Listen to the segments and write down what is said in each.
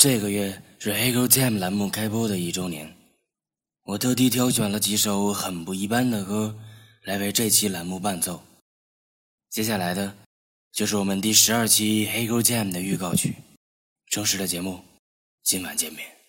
这个月是《黑狗 Time》栏目开播的一周年，我特地挑选了几首很不一般的歌来为这期栏目伴奏。接下来的，就是我们第十二期《黑狗 Time》的预告曲。正式的节目，今晚见面。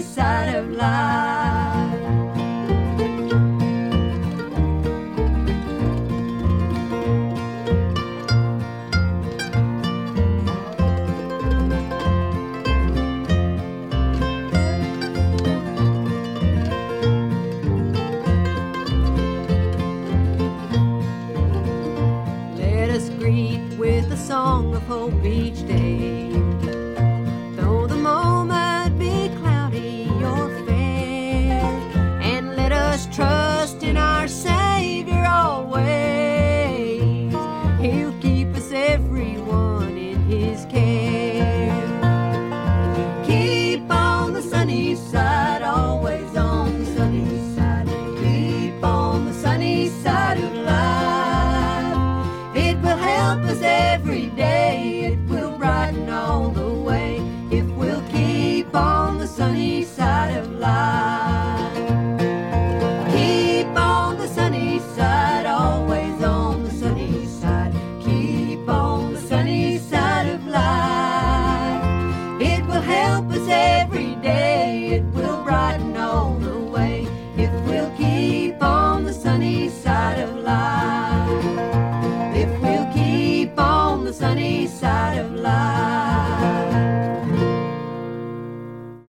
side of life. Let us greet with a song of hope each day. sunny side of life.